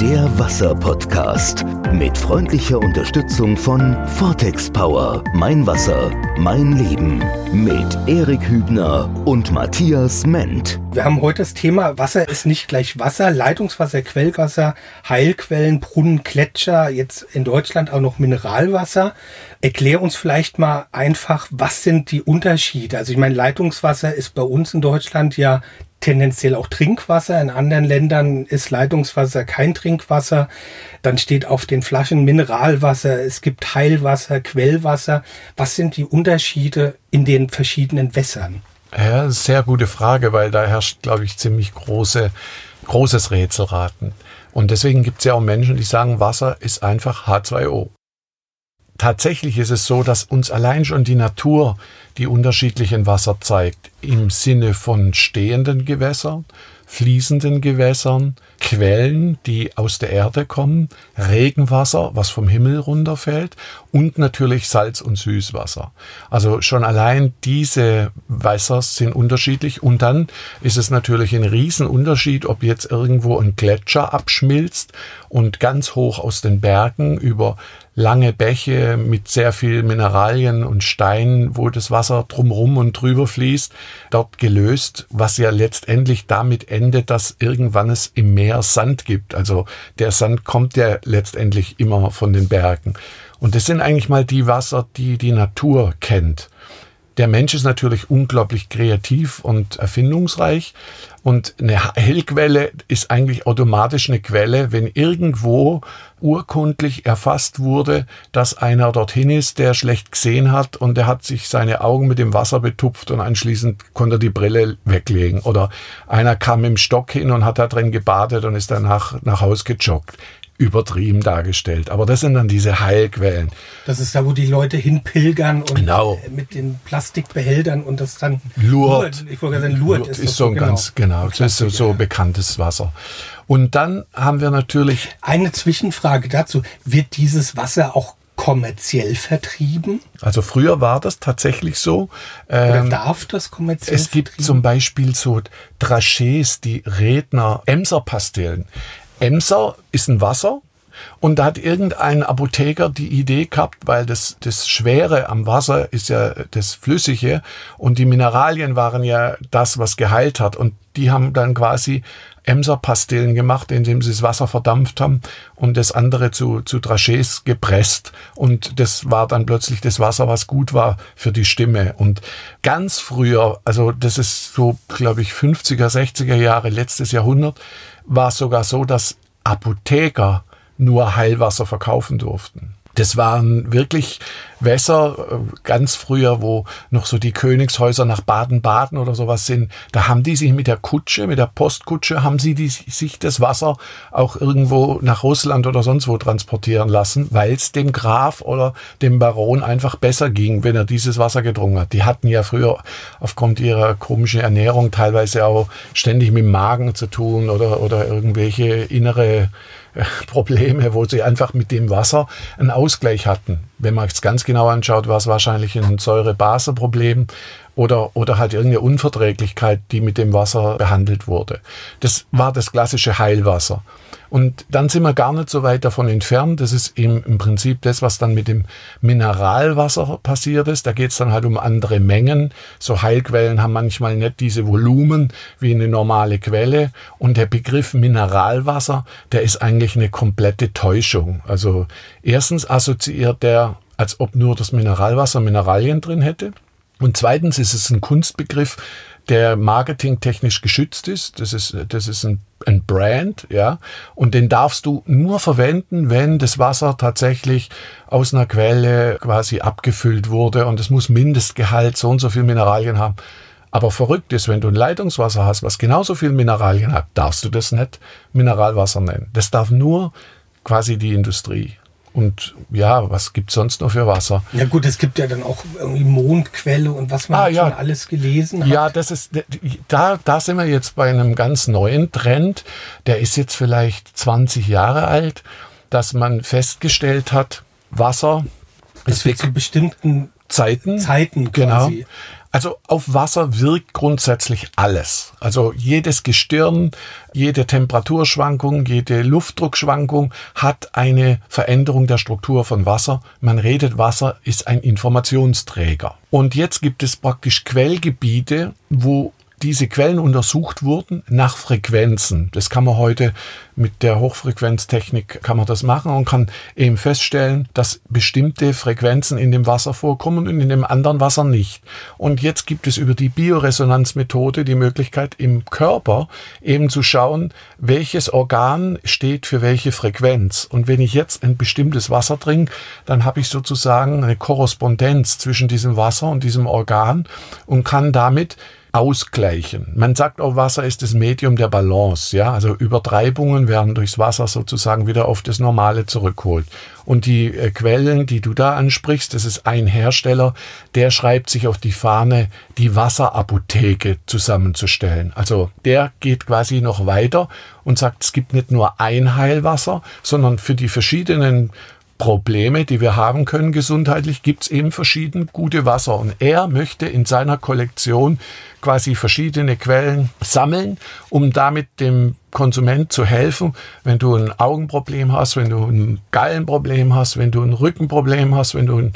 Der Wasser-Podcast mit freundlicher Unterstützung von Vortex Power. Mein Wasser, mein Leben. Mit Erik Hübner und Matthias Ment. Wir haben heute das Thema Wasser ist nicht gleich Wasser. Leitungswasser, Quellwasser, Heilquellen, Brunnen, Gletscher. Jetzt in Deutschland auch noch Mineralwasser. Erklär uns vielleicht mal einfach, was sind die Unterschiede? Also ich meine, Leitungswasser ist bei uns in Deutschland ja tendenziell auch Trinkwasser. In anderen Ländern ist Leitungswasser kein Trinkwasser. Dann steht auf den Flaschen Mineralwasser, es gibt Heilwasser, Quellwasser. Was sind die Unterschiede in den verschiedenen Wässern? Ja, sehr gute Frage, weil da herrscht, glaube ich, ziemlich große, großes Rätselraten. Und deswegen gibt es ja auch Menschen, die sagen, Wasser ist einfach H2O tatsächlich ist es so, dass uns allein schon die Natur die unterschiedlichen Wasser zeigt. Im Sinne von stehenden Gewässern, fließenden Gewässern, Quellen, die aus der Erde kommen, Regenwasser, was vom Himmel runterfällt und natürlich Salz- und Süßwasser. Also schon allein diese Wasser sind unterschiedlich und dann ist es natürlich ein Riesenunterschied, ob jetzt irgendwo ein Gletscher abschmilzt und ganz hoch aus den Bergen über lange Bäche mit sehr viel Mineralien und Steinen, wo das Wasser drumrum und drüber fließt, dort gelöst, was ja letztendlich damit endet, dass irgendwann es im Meer Sand gibt. Also der Sand kommt ja letztendlich immer von den Bergen. Und das sind eigentlich mal die Wasser, die die Natur kennt. Der Mensch ist natürlich unglaublich kreativ und erfindungsreich. Und eine Hellquelle ist eigentlich automatisch eine Quelle, wenn irgendwo urkundlich erfasst wurde, dass einer dorthin ist, der schlecht gesehen hat und der hat sich seine Augen mit dem Wasser betupft und anschließend konnte er die Brille weglegen. Oder einer kam im Stock hin und hat da drin gebadet und ist danach nach Haus gejoggt übertrieben dargestellt. Aber das sind dann diese Heilquellen. Das ist da, wo die Leute hinpilgern und genau. mit den Plastikbehältern und das dann Lurt. Ich wollte sagen, Lurt, Lurt ist, ist so ein genau. ganz genau. Das ist so, so bekanntes Wasser. Und dann haben wir natürlich eine Zwischenfrage dazu: Wird dieses Wasser auch kommerziell vertrieben? Also früher war das tatsächlich so. Oder ähm, darf das kommerziell Es gibt zum Beispiel so Drachés, die Redner, Emser-Pastillen. Emser ist ein Wasser. Und da hat irgendein Apotheker die Idee gehabt, weil das, das Schwere am Wasser ist ja das Flüssige und die Mineralien waren ja das, was geheilt hat. Und die haben dann quasi Emser-Pastillen gemacht, indem sie das Wasser verdampft haben und das andere zu, zu Drachés gepresst. Und das war dann plötzlich das Wasser, was gut war für die Stimme. Und ganz früher, also das ist so, glaube ich, 50er, 60er Jahre, letztes Jahrhundert, war es sogar so, dass Apotheker nur Heilwasser verkaufen durften. Das waren wirklich Wässer, äh, ganz früher, wo noch so die Königshäuser nach Baden-Baden oder sowas sind. Da haben die sich mit der Kutsche, mit der Postkutsche, haben sie die, sich das Wasser auch irgendwo nach Russland oder sonst wo transportieren lassen, weil es dem Graf oder dem Baron einfach besser ging, wenn er dieses Wasser getrunken hat. Die hatten ja früher aufgrund ihrer komischen Ernährung teilweise auch ständig mit dem Magen zu tun oder, oder irgendwelche innere Probleme, wo sie einfach mit dem Wasser einen Ausgleich hatten. Wenn man es ganz genau anschaut, war es wahrscheinlich ein Säure-Base-Problem oder, oder halt irgendeine Unverträglichkeit, die mit dem Wasser behandelt wurde. Das war das klassische Heilwasser. Und dann sind wir gar nicht so weit davon entfernt. Das ist im, im Prinzip das, was dann mit dem Mineralwasser passiert ist. Da geht es dann halt um andere Mengen. So Heilquellen haben manchmal nicht diese Volumen wie eine normale Quelle. Und der Begriff Mineralwasser, der ist eigentlich eine komplette Täuschung. Also erstens assoziiert der, als ob nur das Mineralwasser Mineralien drin hätte. Und zweitens ist es ein Kunstbegriff, der marketingtechnisch geschützt ist. Das ist, das ist ein, ein Brand, ja. Und den darfst du nur verwenden, wenn das Wasser tatsächlich aus einer Quelle quasi abgefüllt wurde und es muss Mindestgehalt so und so viel Mineralien haben. Aber verrückt ist, wenn du ein Leitungswasser hast, was genauso viel Mineralien hat, darfst du das nicht Mineralwasser nennen. Das darf nur quasi die Industrie. Und ja, was gibt es sonst noch für Wasser? Ja gut, es gibt ja dann auch irgendwie Mondquelle und was man ah, ja. schon alles gelesen hat. Ja, das ist, da, da sind wir jetzt bei einem ganz neuen Trend. Der ist jetzt vielleicht 20 Jahre alt, dass man festgestellt hat, Wasser es wird zu bestimmten Zeiten, Zeiten genau, Also auf Wasser wirkt grundsätzlich alles. Also jedes Gestirn, jede Temperaturschwankung, jede Luftdruckschwankung hat eine Veränderung der Struktur von Wasser. Man redet, Wasser ist ein Informationsträger. Und jetzt gibt es praktisch Quellgebiete, wo diese Quellen untersucht wurden nach Frequenzen. Das kann man heute mit der Hochfrequenztechnik kann man das machen und kann eben feststellen, dass bestimmte Frequenzen in dem Wasser vorkommen und in dem anderen Wasser nicht. Und jetzt gibt es über die Bioresonanzmethode die Möglichkeit im Körper eben zu schauen, welches Organ steht für welche Frequenz. Und wenn ich jetzt ein bestimmtes Wasser trinke, dann habe ich sozusagen eine Korrespondenz zwischen diesem Wasser und diesem Organ und kann damit ausgleichen. Man sagt auch, Wasser ist das Medium der Balance. Ja, also Übertreibungen werden durchs Wasser sozusagen wieder auf das Normale zurückholt. Und die äh, Quellen, die du da ansprichst, das ist ein Hersteller, der schreibt sich auf die Fahne, die Wasserapotheke zusammenzustellen. Also der geht quasi noch weiter und sagt, es gibt nicht nur ein Heilwasser, sondern für die verschiedenen Probleme, die wir haben können gesundheitlich, gibt es eben verschieden gute Wasser. Und er möchte in seiner Kollektion quasi verschiedene Quellen sammeln, um damit dem Konsument zu helfen, wenn du ein Augenproblem hast, wenn du ein Gallenproblem hast, wenn du ein Rückenproblem hast, wenn du ein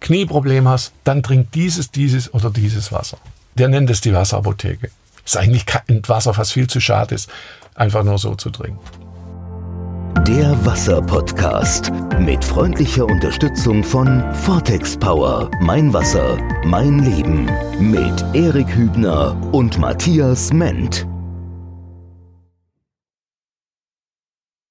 Knieproblem hast, dann trink dieses, dieses oder dieses Wasser. Der nennt es die Wasserapotheke. Ist eigentlich kein Wasser, was viel zu schade ist, einfach nur so zu trinken. Der Wasser-Podcast mit freundlicher Unterstützung von Vortex Power. Mein Wasser, mein Leben. Mit Erik Hübner und Matthias Ment.